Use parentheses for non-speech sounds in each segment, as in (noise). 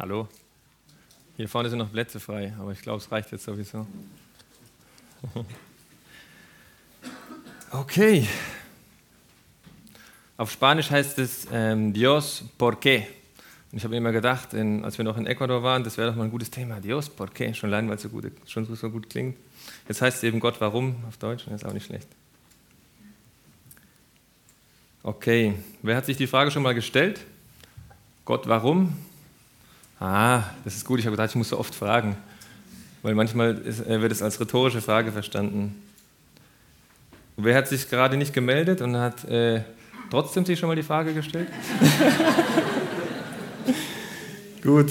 Hallo? Hier vorne sind noch Plätze frei, aber ich glaube, es reicht jetzt sowieso. (laughs) Okay. Auf Spanisch heißt es ähm, Dios, ¿por qué? Und ich habe immer gedacht, in, als wir noch in Ecuador waren, das wäre doch mal ein gutes Thema. Dios, ¿por qué? Schon allein, weil es so gut, schon so gut klingt. Jetzt heißt es eben Gott, warum auf Deutsch, das ist auch nicht schlecht. Okay, wer hat sich die Frage schon mal gestellt? Gott, warum? Ah, das ist gut, ich habe gedacht, ich muss so oft fragen, weil manchmal ist, äh, wird es als rhetorische Frage verstanden. Wer hat sich gerade nicht gemeldet und hat äh, trotzdem sich schon mal die Frage gestellt? (laughs) Gut,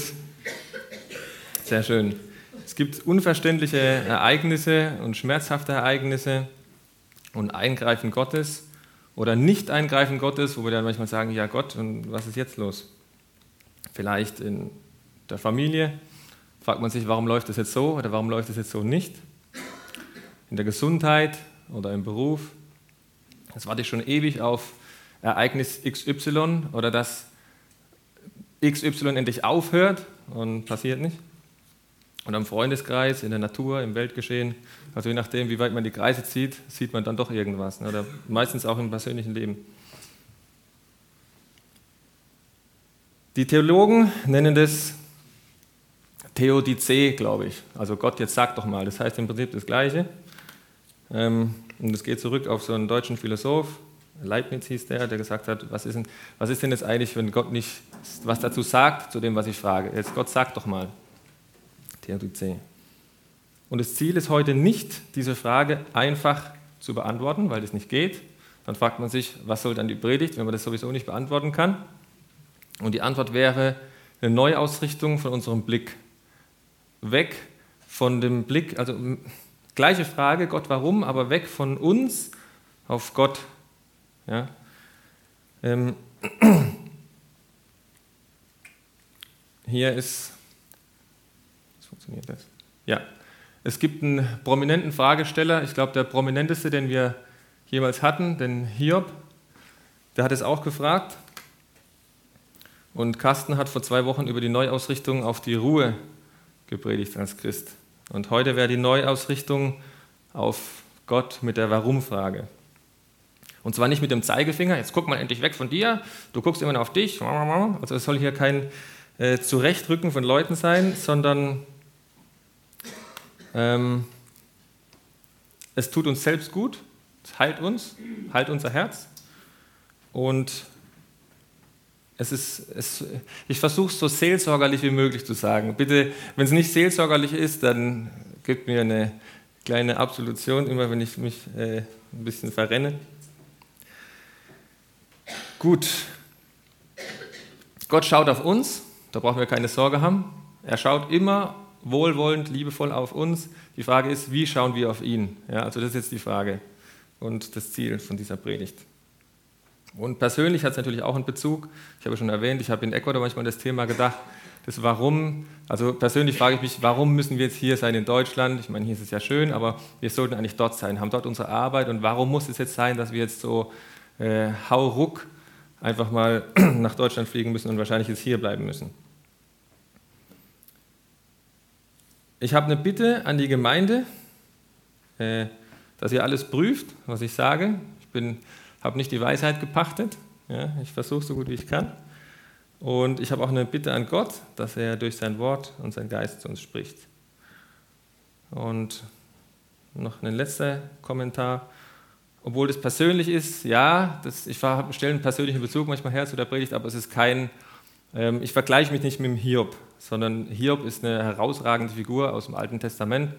sehr schön. Es gibt unverständliche Ereignisse und schmerzhafte Ereignisse und Eingreifen Gottes oder Nicht-Eingreifen Gottes, wo wir dann manchmal sagen, ja Gott, und was ist jetzt los? Vielleicht in der Familie fragt man sich, warum läuft das jetzt so oder warum läuft das jetzt so nicht? In der Gesundheit oder im Beruf. Jetzt warte ich schon ewig auf Ereignis XY oder dass XY endlich aufhört und passiert nicht. Und am Freundeskreis, in der Natur, im Weltgeschehen, also je nachdem, wie weit man die Kreise zieht, sieht man dann doch irgendwas. Oder meistens auch im persönlichen Leben. Die Theologen nennen das Theodizee, glaube ich. Also Gott, jetzt sag doch mal. Das heißt im Prinzip das Gleiche. Ähm, und es geht zurück auf so einen deutschen Philosoph, Leibniz hieß der, der gesagt hat, was ist, denn, was ist denn jetzt eigentlich, wenn Gott nicht was dazu sagt, zu dem, was ich frage? Jetzt Gott sagt doch mal. Theodizee. Und das Ziel ist heute nicht, diese Frage einfach zu beantworten, weil das nicht geht. Dann fragt man sich, was soll dann die Predigt, wenn man das sowieso nicht beantworten kann? Und die Antwort wäre eine Neuausrichtung von unserem Blick. Weg von dem Blick, also gleiche Frage, Gott warum, aber weg von uns auf Gott. Ja? Ähm, (clears throat) hier ist, was funktioniert das? Ja, es gibt einen prominenten Fragesteller, ich glaube der prominenteste, den wir jemals hatten, den Hiob, der hat es auch gefragt. Und Carsten hat vor zwei Wochen über die Neuausrichtung auf die Ruhe gepredigt als Christ. Und heute wäre die Neuausrichtung auf Gott mit der Warum-Frage. Und zwar nicht mit dem Zeigefinger, jetzt guck mal endlich weg von dir, du guckst immer noch auf dich. Also es soll hier kein äh, Zurechtrücken von Leuten sein, sondern ähm, es tut uns selbst gut, es heilt uns, heilt unser Herz und es ist, es, ich versuche es so seelsorgerlich wie möglich zu sagen. Bitte, wenn es nicht seelsorgerlich ist, dann gebt mir eine kleine Absolution, immer wenn ich mich äh, ein bisschen verrenne. Gut, Gott schaut auf uns, da brauchen wir keine Sorge haben. Er schaut immer wohlwollend, liebevoll auf uns. Die Frage ist, wie schauen wir auf ihn? Ja, also das ist jetzt die Frage und das Ziel von dieser Predigt. Und persönlich hat es natürlich auch einen Bezug. Ich habe schon erwähnt, ich habe in Ecuador manchmal das Thema gedacht, das Warum. Also persönlich frage ich mich, warum müssen wir jetzt hier sein in Deutschland? Ich meine, hier ist es ja schön, aber wir sollten eigentlich dort sein, haben dort unsere Arbeit. Und warum muss es jetzt sein, dass wir jetzt so äh, hauruck einfach mal (clears throat) nach Deutschland fliegen müssen und wahrscheinlich jetzt hier bleiben müssen? Ich habe eine Bitte an die Gemeinde, äh, dass ihr alles prüft, was ich sage. Ich bin habe nicht die Weisheit gepachtet. Ja, ich versuche so gut wie ich kann. Und ich habe auch eine Bitte an Gott, dass er durch sein Wort und sein Geist zu uns spricht. Und noch ein letzter Kommentar. Obwohl das persönlich ist, ja, das, ich stelle einen persönlichen Bezug manchmal her zu der Predigt, aber es ist kein, ähm, ich vergleiche mich nicht mit dem Hiob, sondern Hiob ist eine herausragende Figur aus dem Alten Testament,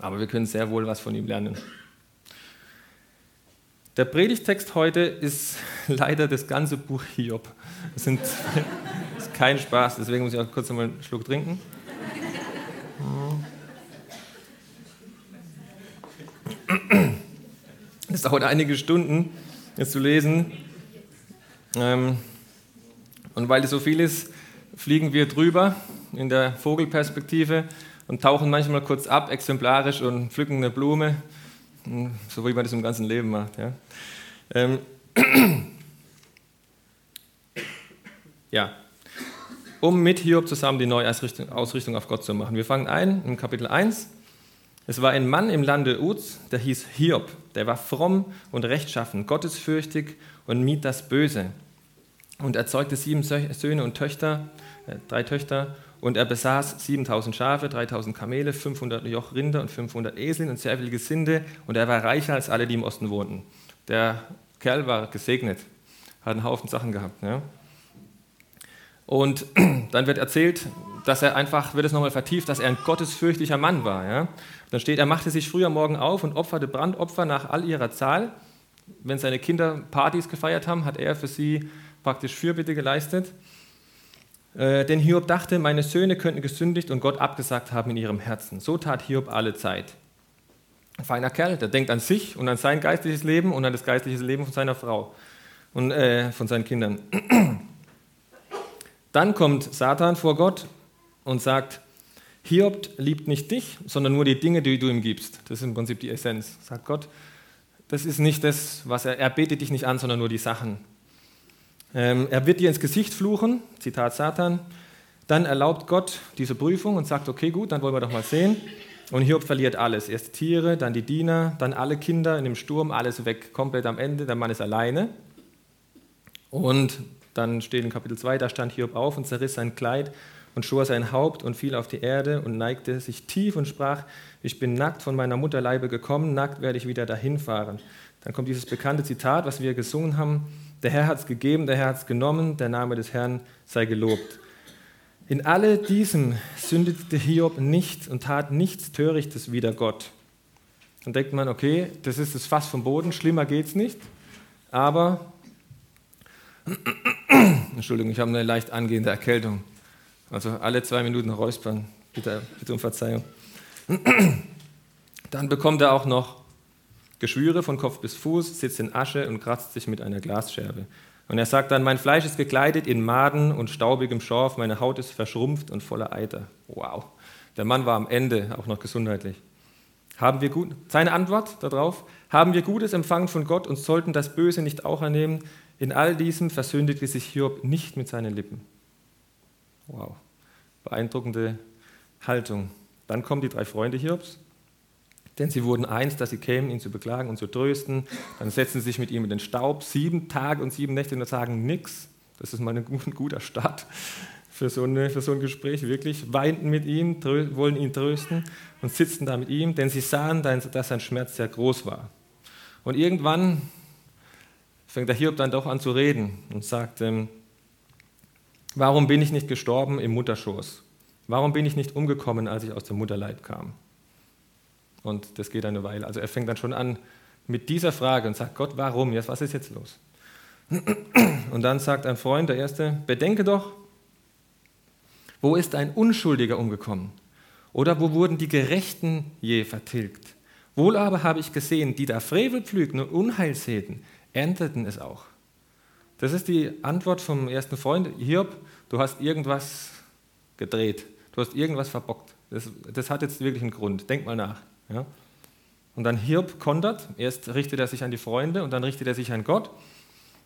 aber wir können sehr wohl was von ihm lernen. Der Predigtext heute ist (laughs) leider das ganze Buch Hiob. Das (laughs) ist kein Spaß, deswegen muss ich auch kurz mal einen Schluck trinken. Es dauert einige Stunden, es zu lesen. Ähm, und weil es so viel ist, fliegen wir drüber in der Vogelperspektive und tauchen manchmal kurz ab, exemplarisch und pflücken eine Blume hm, so wie man das im ganzen Leben macht. Ja, ähm. (clears throat) ja. um mit Hiob zusammen die neue Ausrichtung auf Gott zu machen. Wir fangen ein im Kapitel 1. Es war ein Mann im Lande Uz, der hieß Hiob. Der war fromm und rechtschaffen, gottesfürchtig und mied das Böse. Und er zeugte sieben Söhne und Töchter, äh, drei Töchter, und er besaß 7000 Schafe, 3000 Kamele, 500 Joch Rinder und 500 Esel und sehr viel Gesinde. Und er war reicher als alle, die im Osten wohnten. Der Kerl war gesegnet, hat einen Haufen Sachen gehabt. Ja. Und (clears throat) dann wird erzählt, dass er einfach, wird es nochmal vertieft, dass er ein gottesfürchtlicher Mann war. Ja. Dann steht, er machte sich früher Morgen auf und opferte Brandopfer nach all ihrer Zahl. Wenn seine Kinder Partys gefeiert haben, hat er für sie praktisch Fürbitte geleistet. Äh, denn Hiob dachte, meine Söhne könnten gesündigt und Gott abgesagt haben in ihrem Herzen. So tat Hiob alle Zeit. Ein feiner Kerl, der denkt an sich und an sein geistliches Leben und an das geistliche Leben von seiner Frau und äh, von seinen Kindern. (clears throat) Dann kommt Satan vor Gott und sagt, Hiob liebt nicht dich, sondern nur die Dinge, die du ihm gibst. Das ist im Prinzip die Essenz. Sagt Gott, das ist nicht das, was er, er betet dich nicht an, sondern nur die Sachen. Ähm, er wird dir ins Gesicht fluchen, Zitat Satan. Dann erlaubt Gott diese Prüfung und sagt, okay, gut, dann wollen wir doch mal sehen. Und Hiob verliert alles. Erst Tiere, dann die Diener, dann alle Kinder in dem Sturm, alles weg, komplett am Ende. Der Mann ist alleine. Und dann steht in Kapitel 2, da stand Hiob auf und zerriss sein Kleid und schor sein Haupt und fiel auf die Erde und neigte sich tief und sprach, ich bin nackt von meiner Mutterleibe gekommen, nackt werde ich wieder dahin fahren. Dann kommt dieses bekannte Zitat, was wir gesungen haben, der Herr hat es gegeben, der Herr hat es genommen, der Name des Herrn sei gelobt. In alle diesem sündete Hiob nicht und tat nichts Törichtes wider Gott. Dann denkt man, okay, das ist das Fass vom Boden, schlimmer geht es nicht. Aber, (clears throat) Entschuldigung, ich habe eine leicht angehende Erkältung. Also alle zwei Minuten räuspern, bitte, bitte um Verzeihung. (clears throat) Dann bekommt er auch noch Geschwüre von Kopf bis Fuß, sitzt in Asche und kratzt sich mit einer Glasscherbe. Und er sagt dann, mein Fleisch ist gekleidet in Maden und staubigem Schorf, meine Haut ist verschrumpft und voller Eiter. Wow, der Mann war am Ende auch noch gesundheitlich. Haben wir gut, seine Antwort darauf, haben wir Gutes empfangen von Gott und sollten das Böse nicht auch annehmen? In all diesem versündigte sich Hiob nicht mit seinen Lippen. Wow, beeindruckende Haltung. Dann kommen die drei Freunde Hiobs denn sie wurden eins, dass sie kämen, ihn zu beklagen und zu trösten. Dann setzen sie sich mit ihm in den Staub, sieben Tage und sieben Nächte und sagen nichts. Das ist mal ein guter Start für so, eine, für so ein Gespräch, wirklich. Weinten mit ihm, wollen ihn trösten und sitzen da mit ihm, denn sie sahen, dass sein Schmerz sehr groß war. Und irgendwann fängt der Hiob dann doch an zu reden und sagt, ähm, warum bin ich nicht gestorben im Mutterschoß? Warum bin ich nicht umgekommen, als ich aus dem Mutterleib kam? Und das geht eine Weile. Also er fängt dann schon an mit dieser Frage und sagt, Gott, warum? Jetzt, was ist jetzt los? Und dann sagt ein Freund, der erste, bedenke doch, wo ist ein Unschuldiger umgekommen? Oder wo wurden die Gerechten je vertilgt? Wohl aber habe ich gesehen, die da Frevel pflügten und Unheil säten, ernteten es auch. Das ist die Antwort vom ersten Freund. Hiob, du hast irgendwas gedreht. Du hast irgendwas verbockt. Das, das hat jetzt wirklich einen Grund. Denk mal nach. Ja? Und dann Hiob kontert, erst richtet er sich an die Freunde und dann richtet er sich an Gott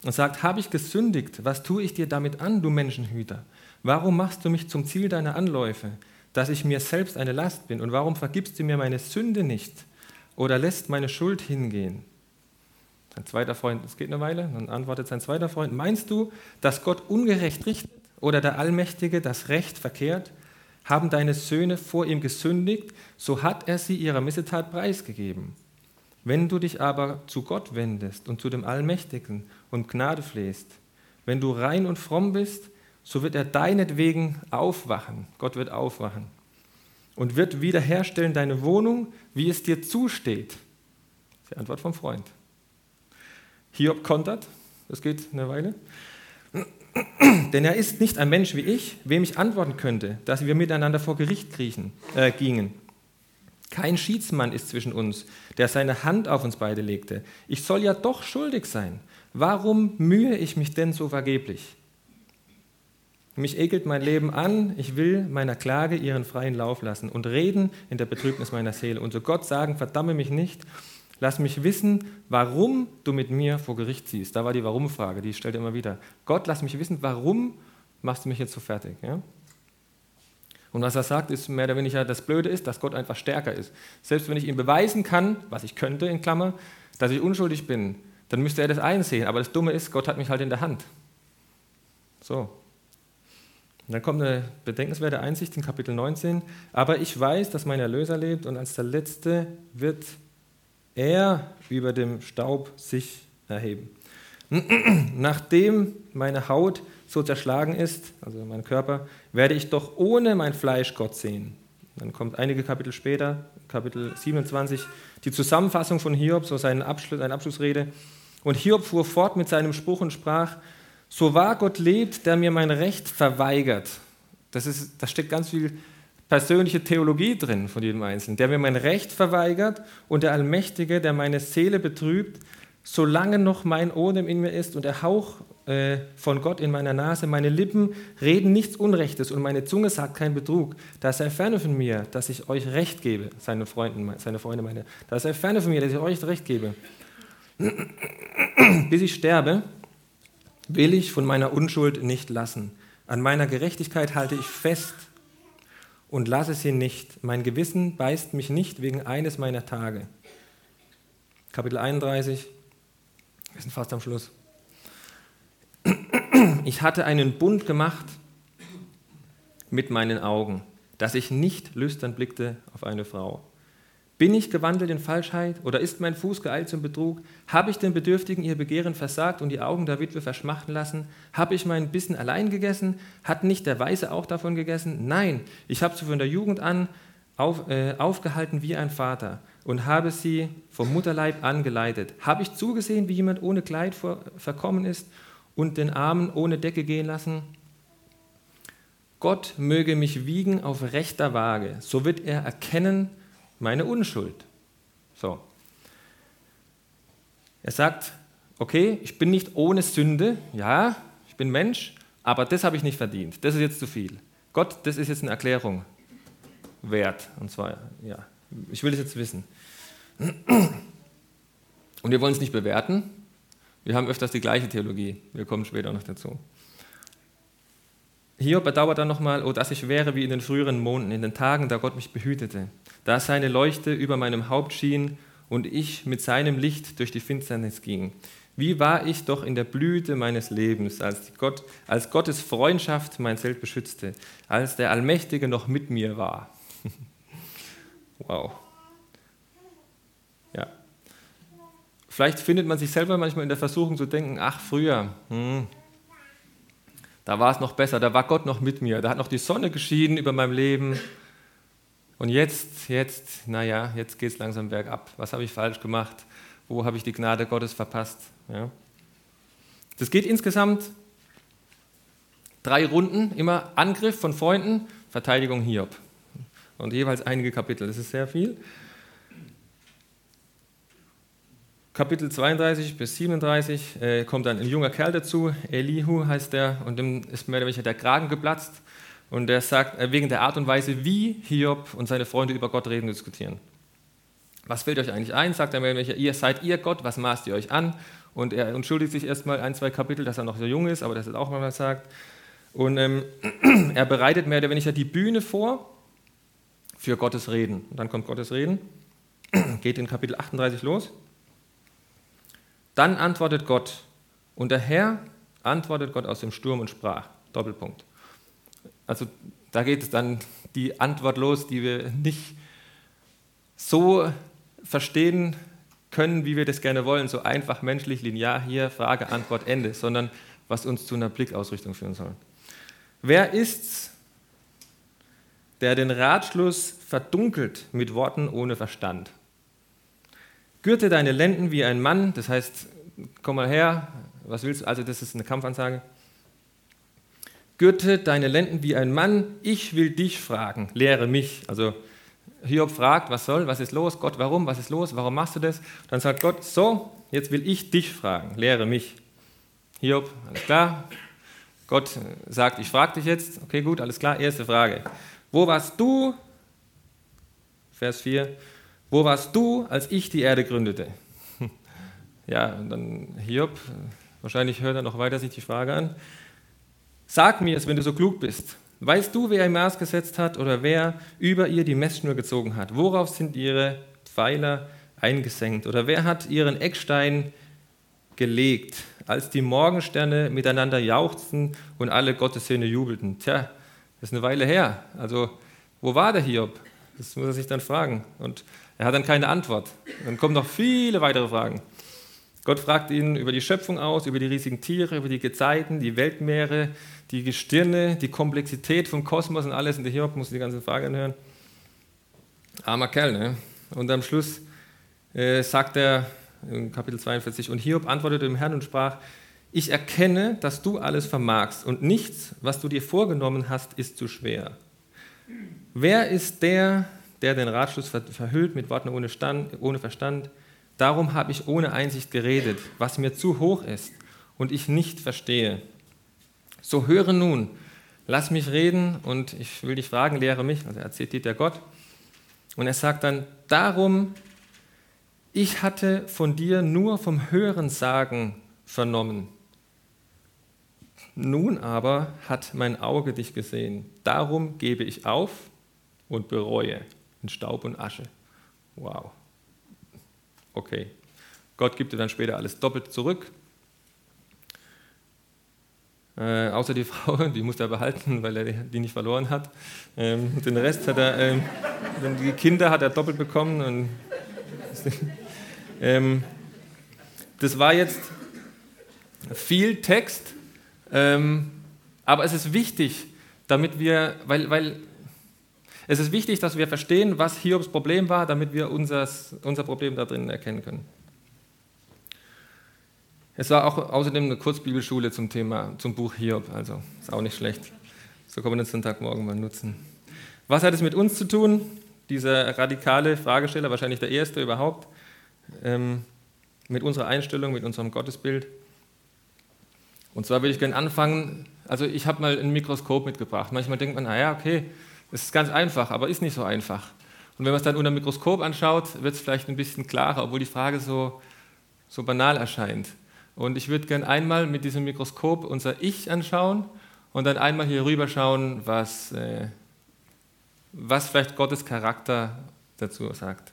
und sagt, habe ich gesündigt, was tue ich dir damit an, du Menschenhüter? Warum machst du mich zum Ziel deiner Anläufe, dass ich mir selbst eine Last bin? Und warum vergibst du mir meine Sünde nicht oder lässt meine Schuld hingehen? Sein zweiter Freund, es geht eine Weile, dann antwortet sein zweiter Freund, meinst du, dass Gott ungerecht richtet oder der Allmächtige das Recht verkehrt? Haben deine Söhne vor ihm gesündigt, so hat er sie ihrer Missetat preisgegeben. Wenn du dich aber zu Gott wendest und zu dem Allmächtigen und Gnade flehst, wenn du rein und fromm bist, so wird er deinetwegen aufwachen. Gott wird aufwachen und wird wiederherstellen deine Wohnung, wie es dir zusteht. Die Antwort vom Freund. Hiob kontert, das geht eine Weile. Denn er ist nicht ein Mensch wie ich, wem ich antworten könnte, dass wir miteinander vor Gericht kriechen, äh, gingen. Kein Schiedsmann ist zwischen uns, der seine Hand auf uns beide legte. Ich soll ja doch schuldig sein. Warum mühe ich mich denn so vergeblich? Mich ekelt mein Leben an, ich will meiner Klage ihren freien Lauf lassen und reden in der Betrübnis meiner Seele und zu Gott sagen, verdamme mich nicht Lass mich wissen, warum du mit mir vor Gericht ziehst. Da war die Warum-Frage, die stellt er immer wieder. Gott, lass mich wissen, warum machst du mich jetzt so fertig? Ja? Und was er sagt, ist mehr oder weniger, das Blöde ist, dass Gott einfach stärker ist. Selbst wenn ich ihm beweisen kann, was ich könnte, in Klammer, dass ich unschuldig bin, dann müsste er das einsehen. Aber das Dumme ist, Gott hat mich halt in der Hand. So. Und dann kommt eine bedenkenswerte Einsicht in Kapitel 19. Aber ich weiß, dass mein Erlöser lebt und als der Letzte wird er über dem Staub sich erheben. (clears throat) Nachdem meine Haut so zerschlagen ist, also mein Körper, werde ich doch ohne mein Fleisch Gott sehen. Dann kommt einige Kapitel später, Kapitel 27, die Zusammenfassung von Hiob, so seine, Abschluss, seine Abschlussrede. Und Hiob fuhr fort mit seinem Spruch und sprach, so wahr Gott lebt, der mir mein Recht verweigert. Das, ist, da steckt ganz viel persönliche Theologie drin von jedem Einzelnen. Der mir mein Recht verweigert und der Allmächtige, der meine Seele betrübt, solange noch mein Odem in mir ist und der Hauch äh, von Gott in meiner Nase, meine Lippen reden nichts Unrechtes und meine Zunge sagt keinen Betrug. Da sei ferne von mir, dass ich euch Recht gebe, seine, Freunden, seine Freunde meine. Da sei ferne von mir, dass ich euch Recht gebe. (clears throat) Bis ich sterbe, will ich von meiner Unschuld nicht lassen. An meiner Gerechtigkeit halte ich fest und lasse sie nicht. Mein Gewissen beißt mich nicht wegen eines meiner Tage. Kapitel 31, wir sind fast am Schluss. Ich hatte einen Bund gemacht mit meinen Augen, dass ich nicht lüstern blickte auf eine Frau. Bin ich gewandelt in Falschheit oder ist mein Fuß geeilt zum Betrug? Habe ich den Bedürftigen ihr Begehren versagt und die Augen der Witwe verschmachten lassen? Habe ich meinen Bissen allein gegessen? Hat nicht der Weise auch davon gegessen? Nein, ich habe sie von der Jugend an auf, äh, aufgehalten wie ein Vater und habe sie vom Mutterleib angeleitet. Habe ich zugesehen, wie jemand ohne Kleid vor, verkommen ist und den Armen ohne Decke gehen lassen? Gott möge mich wiegen auf rechter Waage, so wird er erkennen meine Unschuld. So. Er sagt, okay, ich bin nicht ohne Sünde, ja, ich bin Mensch, aber das habe ich nicht verdient. Das ist jetzt zu viel. Gott, das ist jetzt eine Erklärung wert. Und zwar, ja, ich will es jetzt wissen. Und wir wollen es nicht bewerten. Wir haben öfters die gleiche Theologie. Wir kommen später noch dazu. Hier bedauert er nochmal, oh, dass ich wäre wie in den früheren Monden, in den Tagen, da Gott mich behütete, da seine Leuchte über meinem Haupt schien und ich mit seinem Licht durch die Finsternis ging. Wie war ich doch in der Blüte meines Lebens, als, Gott, als Gottes Freundschaft mein Zelt beschützte, als der Allmächtige noch mit mir war. (laughs) wow. Ja. Vielleicht findet man sich selber manchmal in der Versuchung zu denken, ach früher, hm, da war es noch besser, da war Gott noch mit mir, da hat noch die Sonne geschieden über meinem Leben. Und jetzt, jetzt, naja, jetzt geht es langsam bergab. Was habe ich falsch gemacht? Wo habe ich die Gnade Gottes verpasst? Ja. Das geht insgesamt drei Runden, immer Angriff von Freunden, Verteidigung Hiob. Und jeweils einige Kapitel, das ist sehr viel. Kapitel 32 bis 37 äh, kommt dann ein junger Kerl dazu, Elihu heißt der, und dem ist mehr oder weniger der Kragen geplatzt. Und er sagt, äh, wegen der Art und Weise, wie Hiob und seine Freunde über Gott reden und diskutieren. Was fällt euch eigentlich ein? Sagt er mehr oder weniger, ihr seid ihr Gott, was maßt ihr euch an? Und er entschuldigt sich erstmal ein, zwei Kapitel, dass er noch so jung ist, aber dass er auch mal sagt. Und ähm, (clears throat) er bereitet mehr oder weniger die Bühne vor für Gottes Reden. Und dann kommt Gottes Reden, (clears throat) geht in Kapitel 38 los. Dann antwortet Gott, und der Herr antwortet Gott aus dem Sturm und sprach. Doppelpunkt. Also da geht es dann die Antwort los, die wir nicht so verstehen können, wie wir das gerne wollen, so einfach menschlich, linear hier, Frage, Antwort, Ende, sondern was uns zu einer Blickausrichtung führen soll. Wer ist's, der den Ratschluss verdunkelt mit Worten ohne Verstand? Gürte deine Lenden wie ein Mann, das heißt, komm mal her, was willst du? Also, das ist eine Kampfansage. Gürte deine Lenden wie ein Mann, ich will dich fragen, lehre mich. Also, Hiob fragt, was soll, was ist los? Gott, warum? Was ist los? Warum machst du das? Dann sagt Gott, so, jetzt will ich dich fragen, lehre mich. Hiob, alles klar. Gott sagt, ich frage dich jetzt. Okay, gut, alles klar. Erste Frage. Wo warst du? Vers 4. Wo warst du, als ich die Erde gründete? (laughs) Ja, und dann Hiob, wahrscheinlich hört er noch weiter sich die Frage an. Sag mir es, wenn du so klug bist. Weißt du, wer ihr Maß gesetzt hat oder wer über ihr die Messschnur gezogen hat? Worauf sind ihre Pfeiler eingesenkt? Oder wer hat ihren Eckstein gelegt, als die Morgensterne miteinander jauchzten und alle Gottessöhne jubelten? Tja, das ist eine Weile her. Also, wo war der Hiob? Das muss er sich dann fragen. Und er hat dann keine Antwort. Dann kommen noch viele weitere Fragen. Gott fragt ihn über die Schöpfung aus, über die riesigen Tiere, über die Gezeiten, die Weltmeere, die Gestirne, die Komplexität vom Kosmos und alles. Und der Hiob muss die ganzen Fragen hören. Armer Kerl, ne? Und am Schluss äh, sagt er in Kapitel 42, und Hiob antwortete dem Herrn und sprach, ich erkenne, dass du alles vermagst und nichts, was du dir vorgenommen hast, ist zu schwer. Wer ist der, der den Ratschluss verhüllt mit Worten ohne, Stand, ohne Verstand? Darum habe ich ohne Einsicht geredet, was mir zu hoch ist und ich nicht verstehe. So höre nun, lass mich reden und ich will dich fragen, lehre mich. Also er zitiert der Gott. Und er sagt dann, darum, ich hatte von dir nur vom Hören sagen vernommen. Nun aber hat mein Auge dich gesehen. Darum gebe ich auf und bereue in Staub und Asche. Wow. Okay. Gott gibt dir dann später alles doppelt zurück. Äh, außer die (laughs) Frau, die muss er behalten, weil er die nicht verloren hat. Ähm, den Rest hat er, ähm, die Kinder hat er doppelt bekommen. Und, (laughs) ähm, das war jetzt viel Text, ähm, aber es ist wichtig, damit wir, weil, weil es ist wichtig, dass wir verstehen, was Hiobs Problem war, damit wir unser, unser Problem da drin erkennen können. Es war auch außerdem eine Kurzbibelschule zum Thema, zum Buch Hiob, also ist auch nicht schlecht. So kann man den Sonntagmorgen mal nutzen. Was hat es mit uns zu tun? Dieser radikale Fragesteller, wahrscheinlich der erste überhaupt, ähm, mit unserer Einstellung, mit unserem Gottesbild. Und zwar würde ich gerne anfangen, also ich habe mal ein Mikroskop mitgebracht. Manchmal denkt man, naja, okay, es ist ganz einfach, aber ist nicht so einfach. Und wenn man es dann unter dem Mikroskop anschaut, wird es vielleicht ein bisschen klarer, obwohl die Frage so, so banal erscheint. Und ich würde gerne einmal mit diesem Mikroskop unser Ich anschauen und dann einmal hier rüber schauen, was, äh, was vielleicht Gottes Charakter dazu sagt.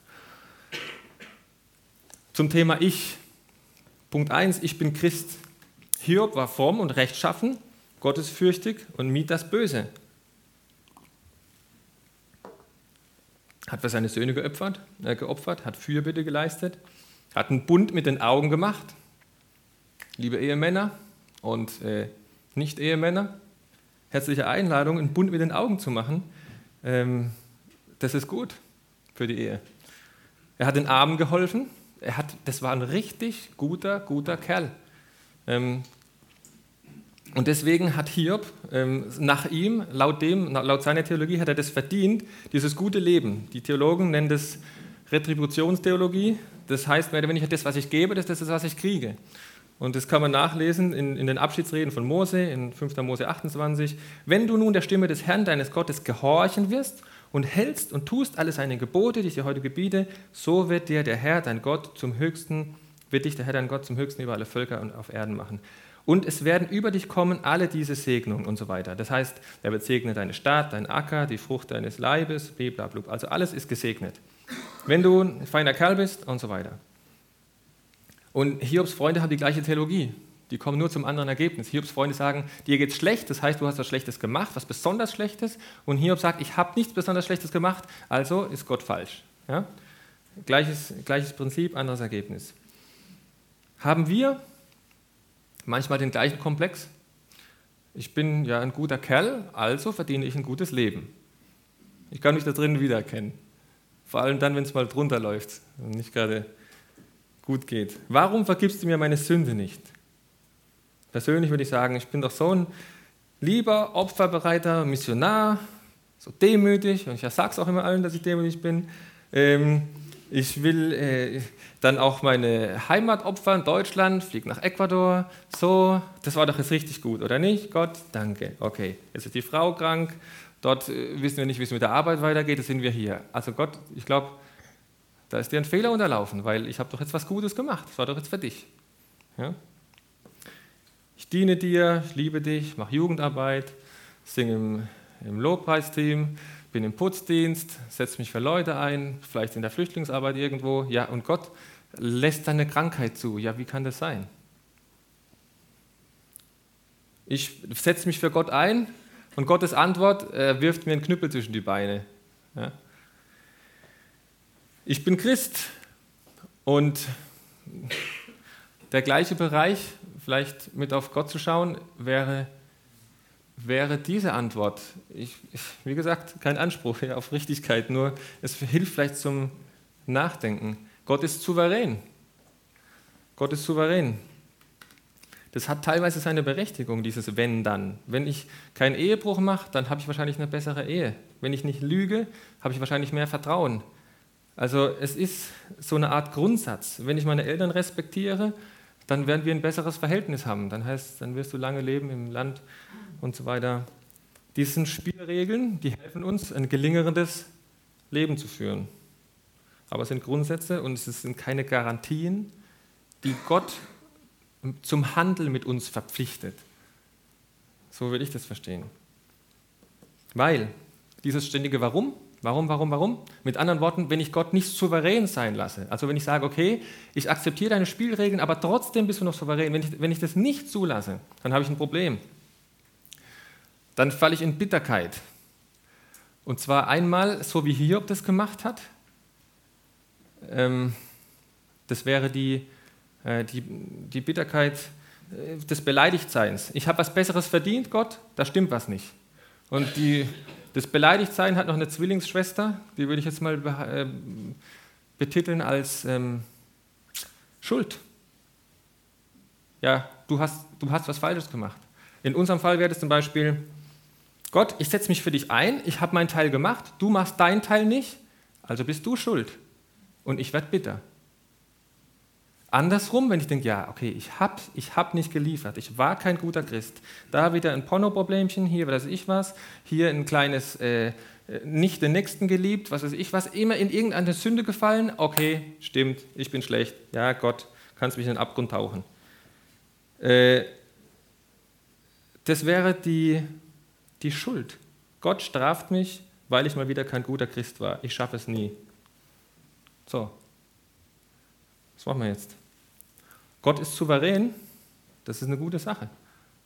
Zum Thema Ich. Punkt 1, ich bin Christ. Hiob war fromm und rechtschaffen, gottesfürchtig und mied das Böse. Hat für seine Söhne geopfert, äh, geopfert, hat Fürbitte geleistet, hat einen Bund mit den Augen gemacht. Liebe Ehemänner und äh, Nicht-Ehemänner, herzliche Einladung, einen Bund mit den Augen zu machen. Ähm, das ist gut für die Ehe. Er hat den Armen geholfen. Er hat, das war ein richtig guter, guter Kerl. Ähm, und deswegen hat Hiob ähm, nach ihm, laut, dem, laut seiner Theologie, hat er das verdient, dieses gute Leben. Die Theologen nennen das Retributionstheologie. Das heißt, oder weniger, das, was ich gebe, das ist das, was ich kriege. Und das kann man nachlesen in, in, den Abschiedsreden von Mose, in 5. Mose 28. Wenn du nun der Stimme des Herrn, deines Gottes, gehorchen wirst und hältst und tust alle seine Gebote, die ich dir heute gebiete, so wird dir der Herr, dein Gott, zum Höchsten, wird dich der Herr, dein Gott, zum Höchsten über alle Völker und auf Erden machen. Und es werden über dich kommen alle diese Segnungen und so weiter. Das heißt, er wird segnen deine Stadt, dein Acker, die Frucht deines Leibes, blablabla. Also alles ist gesegnet. Wenn du ein feiner Kerl bist und so weiter. Und Hiobs Freunde haben die gleiche Theologie. Die kommen nur zum anderen Ergebnis. Hiobs Freunde sagen, dir geht's schlecht, das heißt, du hast was Schlechtes gemacht, was besonders Schlechtes. Und Hiob sagt, ich habe nichts besonders Schlechtes gemacht, also ist Gott falsch. Ja? Gleiches, gleiches Prinzip, anderes Ergebnis. Haben wir manchmal den gleichen Komplex. Ich bin ja ein guter Kerl, also verdiene ich ein gutes Leben. Ich kann mich da drin wiedererkennen. Vor allem dann, wenn es mal drunter läuft und nicht gerade gut geht. Warum vergibst du mir meine Sünde nicht? Persönlich würde ich sagen, ich bin doch so ein lieber, opferbereiter Missionar, so demütig, und ich sage es auch immer allen, dass ich demütig bin. Ähm, ich will äh, dann auch meine Heimat opfern, Deutschland, fliege nach Ecuador. So, das war doch jetzt richtig gut, oder nicht? Gott, danke. Okay, jetzt ist die Frau krank. Dort äh, wissen wir nicht, wie es mit der Arbeit weitergeht. Jetzt sind wir hier. Also Gott, ich glaube, da ist dir ein Fehler unterlaufen, weil ich habe doch jetzt was Gutes gemacht. Das war doch jetzt für dich. Ja? Ich diene dir, ich liebe dich, mache Jugendarbeit, singe im, im Lobpreisteam, bin im Putzdienst, setze mich für Leute ein, vielleicht in der Flüchtlingsarbeit irgendwo. Ja, und Gott lässt eine Krankheit zu. Ja, wie kann das sein? Ich setze mich für Gott ein und Gottes Antwort äh, wirft mir einen Knüppel zwischen die Beine. Ja? Ich bin Christ und der gleiche Bereich, vielleicht mit auf Gott zu schauen, wäre, wäre diese Antwort. Ich, wie gesagt, kein Anspruch auf Richtigkeit, nur es hilft vielleicht zum Nachdenken. Gott ist souverän. Gott ist souverän. Das hat teilweise seine Berechtigung, dieses Wenn dann. Wenn ich keinen Ehebruch mache, dann habe ich wahrscheinlich eine bessere Ehe. Wenn ich nicht lüge, habe ich wahrscheinlich mehr Vertrauen. Also es ist so eine Art Grundsatz. Wenn ich meine Eltern respektiere, dann werden wir ein besseres Verhältnis haben. Dann heißt, dann wirst du lange leben im Land und so weiter. Dies sind Spielregeln, die helfen uns, ein gelingerendes Leben zu führen. Aber es sind Grundsätze und es sind keine Garantien, die Gott zum Handel mit uns verpflichtet. So würde ich das verstehen. Weil dieses ständige Warum, warum, warum, warum, mit anderen Worten, wenn ich Gott nicht souverän sein lasse, also wenn ich sage, okay, ich akzeptiere deine Spielregeln, aber trotzdem bist du noch souverän, wenn ich, wenn ich das nicht zulasse, dann habe ich ein Problem. Dann falle ich in Bitterkeit. Und zwar einmal, so wie Hiob das gemacht hat, ähm, das wäre die äh, die, die Bitterkeit äh, des Beleidigtseins. Ich habe was Besseres verdient, Gott, da stimmt was nicht. Und die, das Beleidigtsein hat noch eine Zwillingsschwester, die würde ich jetzt mal äh, betiteln als ähm, Schuld. Ja, du hast, du hast was Falsches gemacht. In unserem Fall wäre das zum Beispiel, Gott, ich setze mich für dich ein, ich habe meinen Teil gemacht, du machst deinen Teil nicht, also bist du schuld. Und ich werde bitter. Andersrum, wenn ich denke, ja, okay, ich habe ich hab nicht geliefert, ich war kein guter Christ. Da wieder ein Pornoproblemchen, hier weiß ich was, hier ein kleines äh, nicht den Nächsten geliebt, was weiß ich was, immer in irgendeine Sünde gefallen, okay, stimmt, ich bin schlecht, ja, Gott, kannst mich in den Abgrund tauchen. Äh, das wäre die, die Schuld. Gott straft mich, weil ich mal wieder kein guter Christ war. Ich schaffe es nie. So, was machen wir jetzt? Gott ist souverän, das ist eine gute Sache,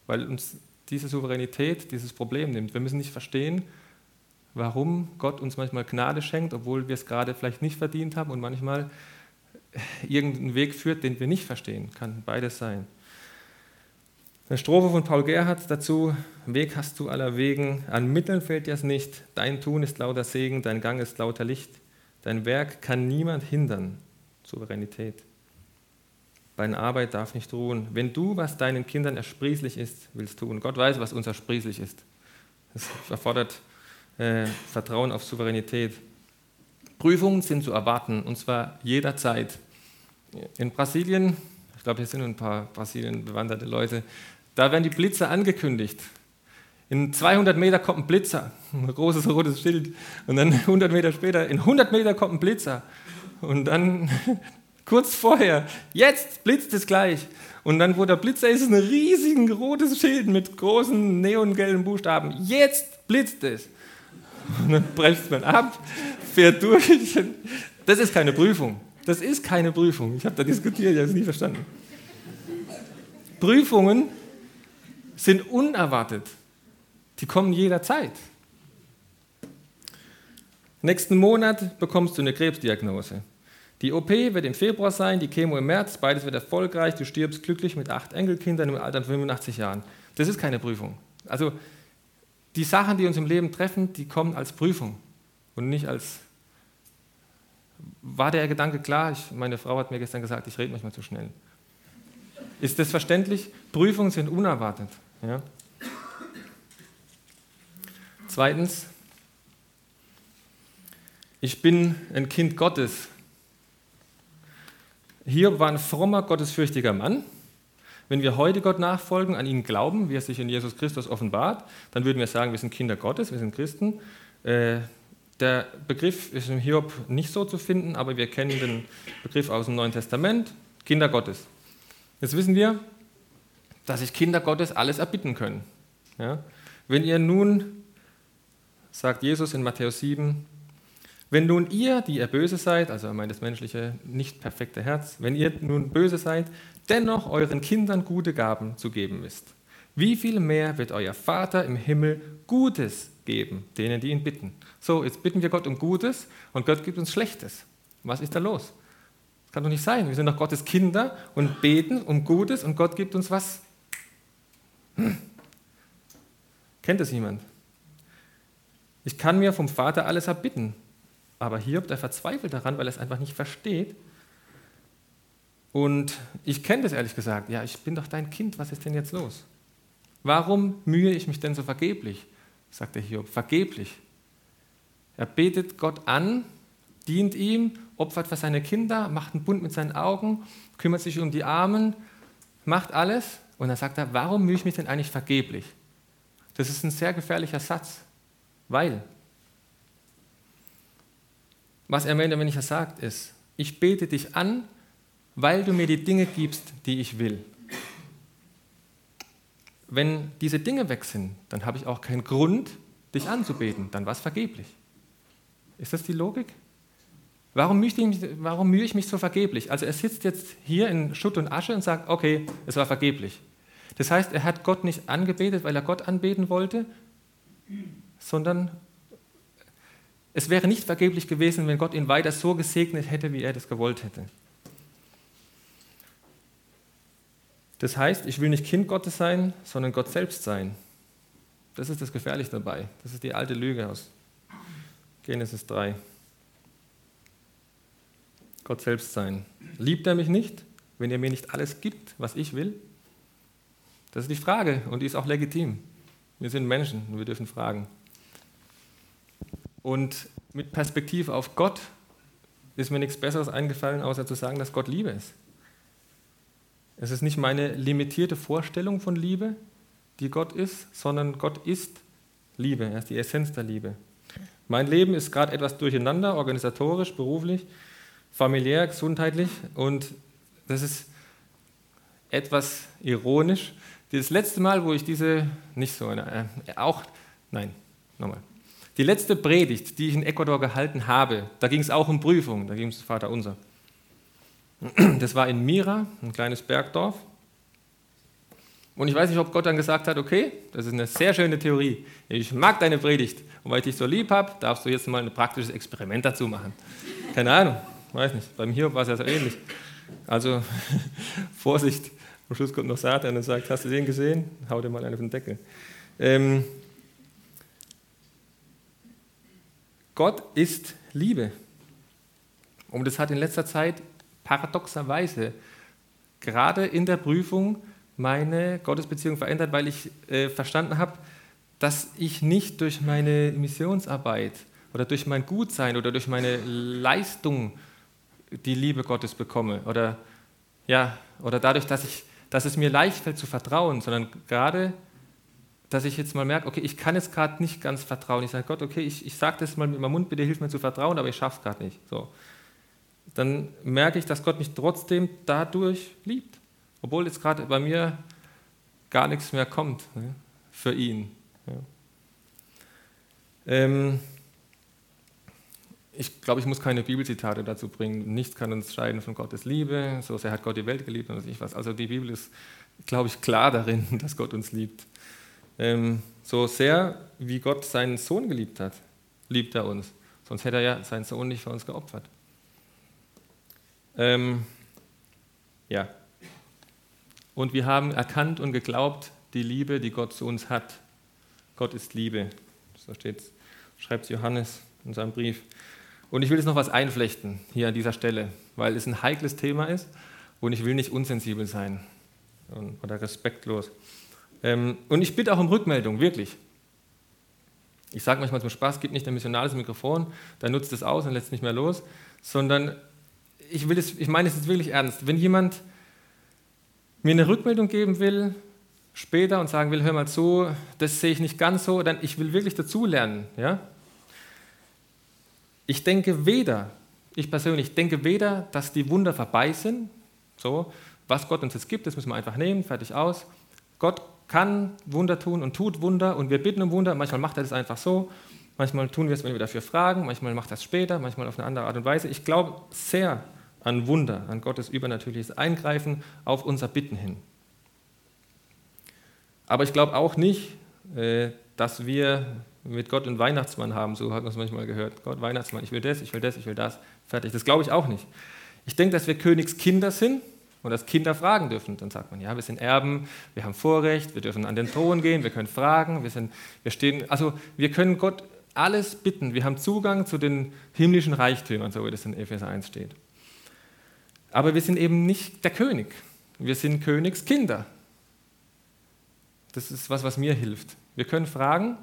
weil uns diese Souveränität dieses Problem nimmt. Wir müssen nicht verstehen, warum Gott uns manchmal Gnade schenkt, obwohl wir es gerade vielleicht nicht verdient haben und manchmal irgendeinen Weg führt, den wir nicht verstehen. Kann beides sein. Eine Strophe von Paul Gerhardt dazu: Weg hast du aller Wegen, an Mitteln fällt dir's nicht. Dein Tun ist lauter Segen, dein Gang ist lauter Licht. Dein Werk kann niemand hindern. Souveränität. Deine Arbeit darf nicht ruhen. Wenn du, was deinen Kindern ersprießlich ist, willst tun. Gott weiß, was uns ersprießlich ist. Das erfordert äh, Vertrauen auf Souveränität. Prüfungen sind zu erwarten, und zwar jederzeit. In Brasilien, ich glaube, hier sind ein paar Brasilien bewanderte Leute, da werden die Blitze angekündigt. In 200 Meter kommt ein Blitzer, ein großes rotes Schild. Und dann (laughs) 100 Meter später, in 100 Meter kommt ein Blitzer. Und dann (laughs) kurz vorher, jetzt blitzt es gleich. Und dann, wo der Blitzer ist, ein riesiges rotes Schild mit großen neongelben Buchstaben. Jetzt blitzt es. Und dann bremst man ab, fährt durch. (laughs) Das ist keine Prüfung. Das ist keine Prüfung. Ich habe da diskutiert, ich habe es nie verstanden. Prüfungen sind unerwartet. Die kommen jederzeit. Nächsten Monat bekommst du eine Krebsdiagnose. Die OP wird im Februar sein, die Chemo im März, beides wird erfolgreich, du stirbst glücklich mit acht Enkelkindern im Alter von 85 Jahren. Das ist keine Prüfung. Also die Sachen, die uns im Leben treffen, die kommen als Prüfung und nicht als... War der Gedanke klar? Ich, meine Frau hat mir gestern gesagt, ich rede manchmal zu schnell. Ist das verständlich? Prüfungen sind unerwartet. Ja? Zweitens, ich bin ein Kind Gottes. Hiob war ein frommer, gottesfürchtiger Mann. Wenn wir heute Gott nachfolgen, an ihn glauben, wie er sich in Jesus Christus offenbart, dann würden wir sagen, wir sind Kinder Gottes, wir sind Christen. Äh, der Begriff ist im Hiob nicht so zu finden, aber wir kennen den Begriff aus dem Neuen Testament, Kinder Gottes. Jetzt wissen wir, dass sich Kinder Gottes alles erbitten können. Ja? Wenn ihr nun, sagt Jesus in Matthäus 7, wenn nun ihr, die ihr böse seid, also er meint das menschliche, nicht perfekte Herz, wenn ihr nun böse seid, dennoch euren Kindern gute Gaben zu geben wisst, wie viel mehr wird euer Vater im Himmel Gutes geben, denen, die ihn bitten? So, jetzt bitten wir Gott um Gutes und Gott gibt uns Schlechtes. Was ist da los? Das kann doch nicht sein. Wir sind doch Gottes Kinder und beten um Gutes und Gott gibt uns was? Hm. Kennt das jemand? Ich kann mir vom Vater alles erbitten, aber Hiob, der verzweifelt daran, weil er es einfach nicht versteht. Und ich kenne das ehrlich gesagt. Ja, ich bin doch dein Kind, was ist denn jetzt los? Warum mühe ich mich denn so vergeblich? sagt der Hiob. Vergeblich. Er betet Gott an, dient ihm, opfert für seine Kinder, macht einen Bund mit seinen Augen, kümmert sich um die Armen, macht alles. Und dann sagt er, warum mühe ich mich denn eigentlich vergeblich? Das ist ein sehr gefährlicher Satz, weil was er am Ende weniger sagt, ist, ich bete dich an, weil du mir die Dinge gibst, die ich will. Wenn diese Dinge weg sind, dann habe ich auch keinen Grund, dich anzubeten. Dann war es vergeblich. Ist das die Logik? Warum mühe, mich, warum mühe ich mich so vergeblich? Also er sitzt jetzt hier in Schutt und Asche und sagt, okay, es war vergeblich. Das heißt, er hat Gott nicht angebetet, weil er Gott anbeten wollte, sondern es wäre nicht vergeblich gewesen, wenn Gott ihn weiter so gesegnet hätte, wie er das gewollt hätte. Das heißt, ich will nicht Kind Gottes sein, sondern Gott selbst sein. Das ist das Gefährliche dabei. Das ist die alte Lüge aus Genesis 3. Gott selbst sein. Liebt er mich nicht, wenn er mir nicht alles gibt, was ich will? Das ist die Frage und die ist auch legitim. Wir sind Menschen und wir dürfen fragen. Und mit Perspektive auf Gott ist mir nichts Besseres eingefallen, außer zu sagen, dass Gott Liebe ist. Es ist nicht meine limitierte Vorstellung von Liebe, die Gott ist, sondern Gott ist Liebe. Er ist die Essenz der Liebe. Mein Leben ist gerade etwas durcheinander, organisatorisch, beruflich, familiär, gesundheitlich und das ist etwas ironisch. Das letzte Mal, wo ich diese, nicht so, äh, auch, nein, nochmal. Die letzte Predigt, die ich in Ecuador gehalten habe, da ging es auch um Prüfung, da ging es Vater unser. Das war in Mira, ein kleines Bergdorf. Und ich weiß nicht, ob Gott dann gesagt hat, okay, das ist eine sehr schöne Theorie. Ich mag deine Predigt. Und weil ich dich so lieb habe, darfst du jetzt mal ein praktisches Experiment dazu machen. Keine Ahnung, weiß nicht. Beim Hiob war es ja so ähnlich. Also (laughs) Vorsicht, am Schluss kommt noch Satan und sagt, hast du den gesehen? Hau dir mal einen auf den Deckel. Ähm, Gott ist Liebe. Und das hat in letzter Zeit paradoxerweise gerade in der Prüfung meine Gottesbeziehung verändert, weil ich äh, verstanden habe, dass ich nicht durch meine Missionsarbeit oder durch mein Gutsein oder durch meine Leistung die Liebe Gottes bekomme oder, ja, oder dadurch, dass, ich, dass es mir leicht fällt zu vertrauen, sondern gerade dass ich jetzt mal merke, okay, ich kann jetzt gerade nicht ganz vertrauen. Ich sage, Gott, okay, ich, ich sage das mal mit meinem Mund, bitte hilf mir zu vertrauen, aber ich schaffe es gerade nicht. So. Dann merke ich, dass Gott mich trotzdem dadurch liebt, obwohl jetzt gerade bei mir gar nichts mehr kommt ne, für ihn. Ja. Ähm, ich glaube, ich muss keine Bibelzitate dazu bringen. Nichts kann uns scheiden von Gottes Liebe. So sehr hat Gott die Welt geliebt und ich was. Also die Bibel ist, glaube ich, klar darin, (laughs) dass Gott uns liebt. Ähm, so sehr wie Gott seinen Sohn geliebt hat, liebt er uns. Sonst hätte er ja seinen Sohn nicht für uns geopfert. Ähm, ja. Und wir haben erkannt und geglaubt, die Liebe, die Gott zu uns hat. Gott ist Liebe. So steht, schreibt Johannes in seinem Brief. Und ich will jetzt noch was einflechten hier an dieser Stelle, weil es ein heikles Thema ist und ich will nicht unsensibel sein oder respektlos. Ähm, und ich bitte auch um Rückmeldung, wirklich. Ich sage manchmal zum Spaß, gib nicht ein missionales Mikrofon, dann nutzt es aus und lässt es nicht mehr los, sondern ich, will es, ich meine es ist wirklich ernst. Wenn jemand mir eine Rückmeldung geben will, später und sagen will, hör mal zu, das sehe ich nicht ganz so, dann ich will wirklich dazulernen. Ja? Ich denke weder, ich persönlich denke weder, dass die Wunder vorbei sind, so, was Gott uns jetzt gibt, das müssen wir einfach nehmen, fertig aus, Gott kann Wunder tun und tut Wunder und wir bitten um Wunder. Manchmal macht er das einfach so, manchmal tun wir es, wenn wir dafür fragen, manchmal macht er es später, manchmal auf eine andere Art und Weise. Ich glaube sehr an Wunder, an Gottes übernatürliches Eingreifen auf unser Bitten hin. Aber ich glaube auch nicht, äh, dass wir mit Gott einen Weihnachtsmann haben, so hat man es manchmal gehört. Gott, Weihnachtsmann, ich will das, ich will das, ich will das, fertig. Das glaube ich auch nicht. Ich denke, dass wir Königskinder sind und dass Kinder fragen dürfen. Dann sagt man, ja, wir sind Erben, wir haben Vorrecht, wir dürfen an den Thron gehen, wir können fragen, wir, sind, wir stehen, also wir können Gott alles bitten. Wir haben Zugang zu den himmlischen Reichtümern, so wie das in Epheser 1 steht. Aber wir sind eben nicht der König. Wir sind Königskinder. Das ist was, was mir hilft. Wir können fragen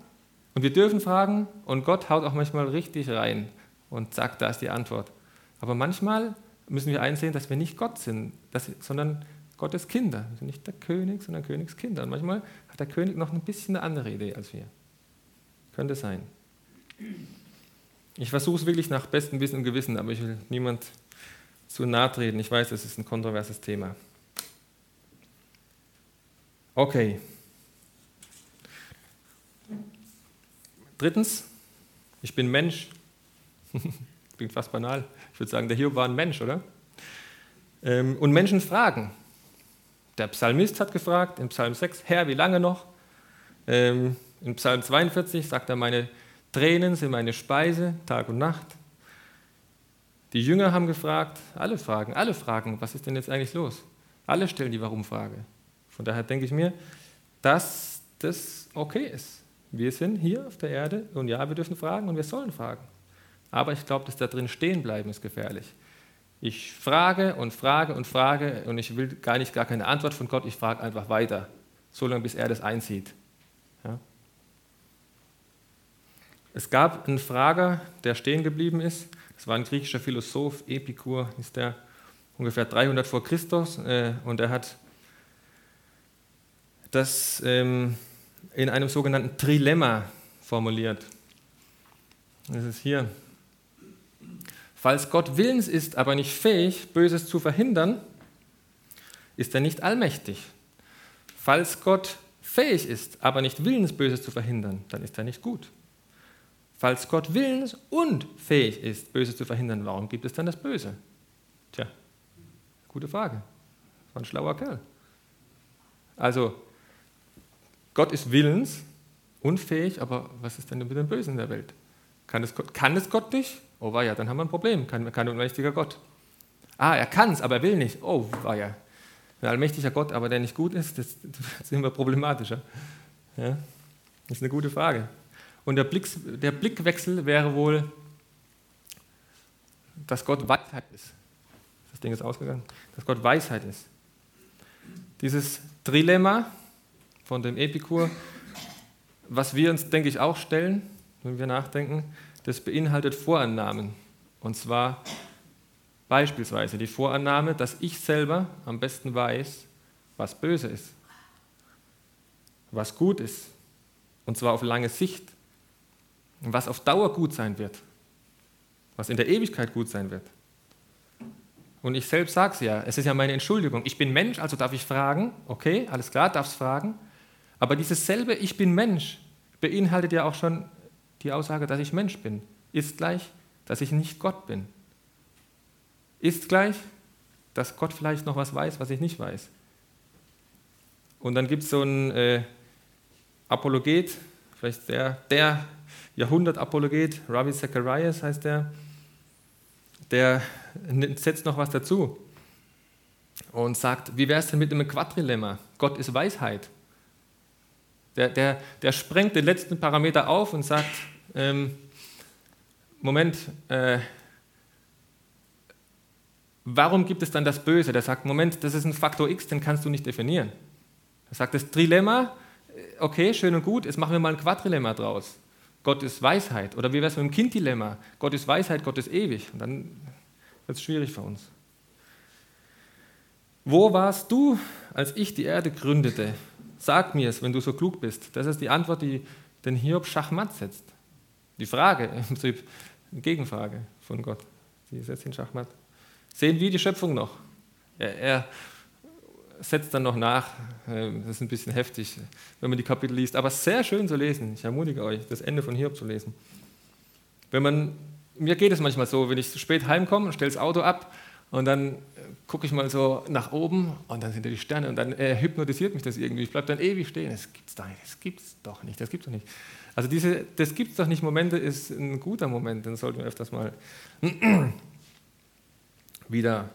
und wir dürfen fragen und Gott haut auch manchmal richtig rein und sagt, da ist die Antwort. Aber manchmal müssen wir einsehen, dass wir nicht Gott sind, dass, sondern Gottes Kinder. Wir sind nicht der König, sondern Königskinder. Und manchmal hat der König noch ein bisschen eine andere Idee als wir. Könnte sein. Ich versuche es wirklich nach bestem Wissen und Gewissen, aber ich will niemand zu nahe treten. Ich weiß, es ist ein kontroverses Thema. Okay. Drittens, ich bin Mensch. (laughs) Klingt fast banal. Ich würde sagen, der Hiob war ein Mensch, oder? Ähm, und Menschen fragen. Der Psalmist hat gefragt, in Psalm 6, Herr, wie lange noch? Ähm, in Psalm 42 sagt er, meine Tränen sind meine Speise, Tag und Nacht. Die Jünger haben gefragt, alle fragen, alle fragen, was ist denn jetzt eigentlich los? Alle stellen die Warum-Frage. Von daher denke ich mir, dass das okay ist. Wir sind hier auf der Erde und ja, wir dürfen fragen und wir sollen fragen. Aber ich glaube, dass da drin stehen bleiben ist gefährlich. Ich frage und frage und frage und ich will gar nicht gar keine Antwort von Gott, ich frage einfach weiter, solange bis er das einsieht. Ja? Es gab einen Frager, der stehen geblieben ist. Das war ein griechischer Philosoph, Epikur ist der, ungefähr 300 vor Christus. Äh, und er hat das ähm, in einem sogenannten Trilemma formuliert. Das ist hier. Falls Gott willens ist, aber nicht fähig, Böses zu verhindern, ist er nicht allmächtig. Falls Gott fähig ist, aber nicht willens, Böses zu verhindern, dann ist er nicht gut. Falls Gott willens und fähig ist, Böses zu verhindern, warum gibt es dann das Böse? Tja, gute Frage. Das war ein schlauer Kerl. Also, Gott ist willens und fähig, aber was ist denn mit dem Bösen in der Welt? Kann es Gott, kann es Gott nicht? Oh, war ja, dann haben wir ein Problem. Kein, kein unmächtiger Gott. Ah, er kann es, aber er will nicht. Oh, war ja. Ein allmächtiger Gott, aber der nicht gut ist, das, das ist immer problematischer. Ja? Das ist eine gute Frage. Und der, Blick, der Blickwechsel wäre wohl, dass Gott Weisheit ist. Das Ding ist ausgegangen. Dass Gott Weisheit ist. Dieses Trilemma von dem Epikur, was wir uns, denke ich, auch stellen, wenn wir nachdenken, das beinhaltet Vorannahmen. Und zwar beispielsweise die Vorannahme, dass ich selber am besten weiß, was böse ist, was gut ist. Und zwar auf lange Sicht. Und was auf Dauer gut sein wird. Was in der Ewigkeit gut sein wird. Und ich selbst sage es ja, es ist ja meine Entschuldigung. Ich bin Mensch, also darf ich fragen. Okay, alles klar, darf es fragen. Aber dieses selbe Ich bin Mensch beinhaltet ja auch schon die Aussage, dass ich Mensch bin, ist gleich, dass ich nicht Gott bin. Ist gleich, dass Gott vielleicht noch was weiß, was ich nicht weiß. Und dann gibt es so einen äh, Apologet, vielleicht der, der Jahrhundert-Apologet, Rabbi Zacharias heißt der, der setzt noch was dazu und sagt, wie wäre es denn mit einem Quadrilemma? Gott ist Weisheit. Der, der, der sprengt den letzten Parameter auf und sagt, ähm, Moment, äh, warum gibt es dann das Böse? Der sagt, Moment, das ist ein Faktor X, den kannst du nicht definieren. Er sagt, das Trilemma, äh, okay, schön und gut, jetzt machen wir mal ein Quadrilemma draus. Gott ist Weisheit. Oder wie wäre es mit dem Kinddilemma? Gott ist Weisheit, Gott ist ewig. Und dann wird es schwierig für uns. Wo warst du, als ich die Erde gründete? Sag mir es, wenn du so klug bist. Das ist die Antwort, die den Hiob Schachmatt setzt. Die Frage, (laughs) im Prinzip eine Gegenfrage von Gott, die setzt ihn Schachmatt. Sehen wir die Schöpfung noch? Er, er setzt dann noch nach. Äh, das ist ein bisschen heftig, wenn man die Kapitel liest, aber sehr schön zu lesen. Ich ermutige euch, das Ende von Hiob zu lesen. Wenn man, mir geht es manchmal so, wenn ich spät heimkomme stelle das Auto ab und dann gucke ich mal so nach oben und dann sind da die Sterne und dann äh, hypnotisiert mich das irgendwie. Ich bleibe dann ewig stehen. Das gibt's doch nicht, das gibt's doch nicht, das gibt's doch nicht. Also diese, das gibt's doch nicht Momente ist ein guter Moment, den sollten wir öfters mal (clears throat) wieder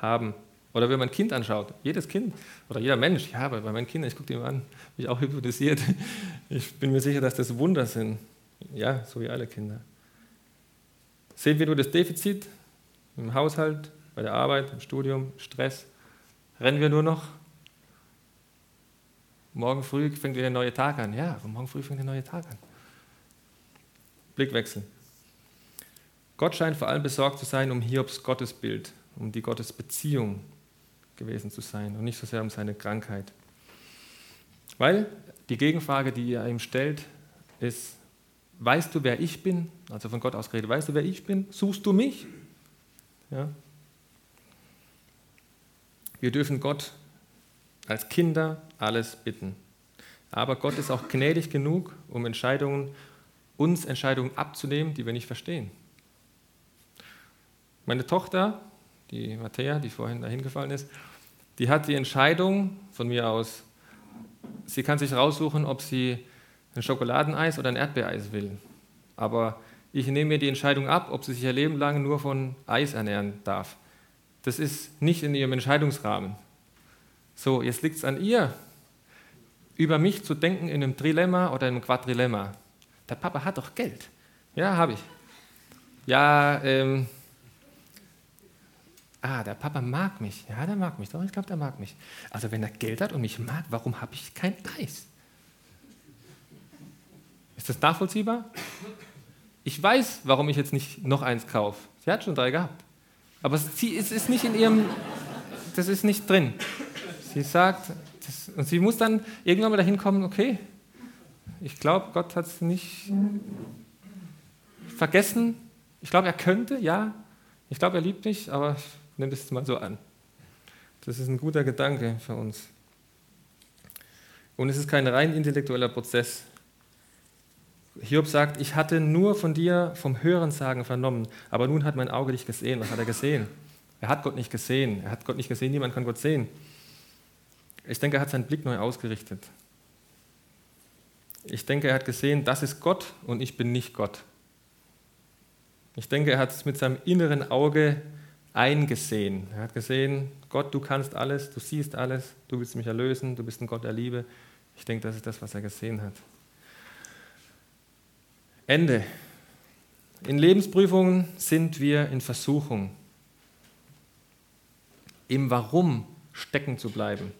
haben. Oder wenn man ein Kind anschaut, jedes Kind oder jeder Mensch, ja, bei meinen Kindern, ich gucke die mal an, bin ich auch hypnotisiert. (laughs) Ich bin mir sicher, dass das Wunder sind. Ja, so wie alle Kinder. Sehen wir nur das Defizit im Haushalt, bei der Arbeit, im Studium, Stress? Rennen wir nur noch? Morgen früh fängt wieder ein neuer Tag an. Ja, morgen früh fängt der neue Tag an. Blickwechsel. Gott scheint vor allem besorgt zu sein um Hiobs Gottesbild, um die Gottesbeziehung gewesen zu sein und nicht so sehr um seine Krankheit. Weil die Gegenfrage, die er ihm stellt, ist, weißt du, wer ich bin? Also von Gott aus geredet, weißt du, wer ich bin? Suchst du mich? Ja. Wir dürfen Gott als Kinder alles bitten. Aber Gott ist auch gnädig genug, um Entscheidungen, uns Entscheidungen abzunehmen, die wir nicht verstehen. Meine Tochter, die Matthäa, die vorhin dahin gefallen ist, die hat die Entscheidung von mir aus, sie kann sich raussuchen, ob sie ein Schokoladeneis oder ein Erdbeereis will. Aber ich nehme mir die Entscheidung ab, ob sie sich ihr Leben lang nur von Eis ernähren darf. Das ist nicht in ihrem Entscheidungsrahmen. So, jetzt liegt es an ihr, über mich zu denken in einem Trilemma oder einem Quadrilemma. Der Papa hat doch Geld. Ja, habe ich. Ja, ähm, ah, der Papa mag mich. Ja, der mag mich. Doch, ich glaube, der mag mich. Also wenn er Geld hat und mich mag, warum habe ich kein Eis? Ist das nachvollziehbar? Ich weiß, warum ich jetzt nicht noch eins kaufe. Sie hat schon drei gehabt. Aber es ist nicht in ihrem, das ist nicht drin. Sie sagt, das, und sie muss dann irgendwann mal dahin kommen, okay, ich glaube, Gott hat es nicht vergessen. Ich glaube, er könnte, ja. Ich glaube, er liebt mich, aber ich nehme das mal so an. Das ist ein guter Gedanke für uns. Und es ist kein rein intellektueller Prozess. Hiob sagt, ich hatte nur von dir vom Hörensagen vernommen, aber nun hat mein Auge dich gesehen. Was hat er gesehen? Er hat Gott nicht gesehen. Er hat Gott nicht gesehen, niemand kann Gott sehen. Ich denke, er hat seinen Blick neu ausgerichtet. Ich denke, er hat gesehen, das ist Gott und ich bin nicht Gott. Ich denke, er hat es mit seinem inneren Auge eingesehen. Er hat gesehen, Gott, du kannst alles, du siehst alles, du willst mich erlösen, du bist ein Gott der Liebe. Ich denke, das ist das, was er gesehen hat. Ende. In Lebensprüfungen sind wir in Versuchung, im Warum stecken zu bleiben.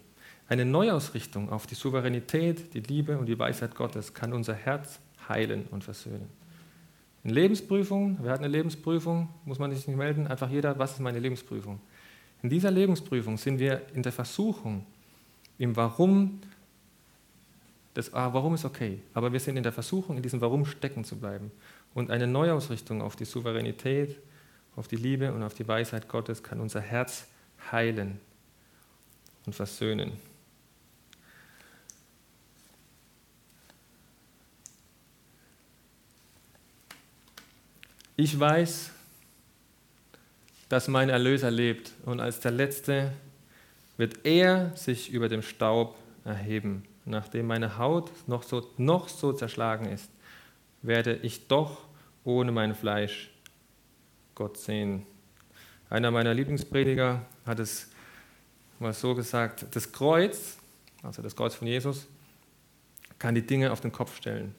Eine Neuausrichtung auf die Souveränität, die Liebe und die Weisheit Gottes kann unser Herz heilen und versöhnen. In Lebensprüfungen, wer hat eine Lebensprüfung, muss man sich nicht melden, einfach jeder, was ist meine Lebensprüfung? In dieser Lebensprüfung sind wir in der Versuchung, im Warum, das ah, Warum ist okay, aber wir sind in der Versuchung, in diesem Warum stecken zu bleiben. Und eine Neuausrichtung auf die Souveränität, auf die Liebe und auf die Weisheit Gottes kann unser Herz heilen und versöhnen. Ich weiß, dass mein Erlöser lebt und als der Letzte wird er sich über dem Staub erheben. Nachdem meine Haut noch so, noch so zerschlagen ist, werde ich doch ohne mein Fleisch Gott sehen. Einer meiner Lieblingsprediger hat es mal so gesagt, das Kreuz, also das Kreuz von Jesus, kann die Dinge auf den Kopf stellen.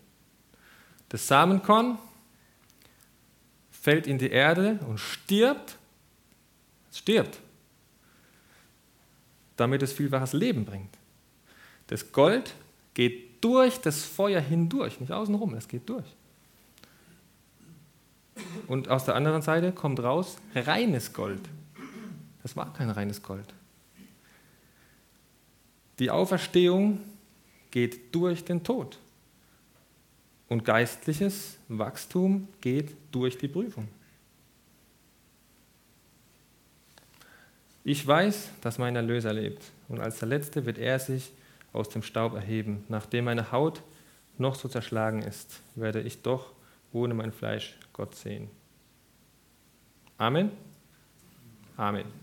Das Samenkorn fällt in die Erde und stirbt, es stirbt, damit es vielfaches Leben bringt. Das Gold geht durch das Feuer hindurch, nicht außenrum, es geht durch. Und aus der anderen Seite kommt raus reines Gold. Das war kein reines Gold. Die Auferstehung geht durch den Tod. Und geistliches Wachstum geht durch die Prüfung. Ich weiß, dass mein Erlöser lebt, und als der Letzte wird er sich aus dem Staub erheben. Nachdem meine Haut noch so zerschlagen ist, werde ich doch ohne mein Fleisch Gott sehen. Amen. Amen.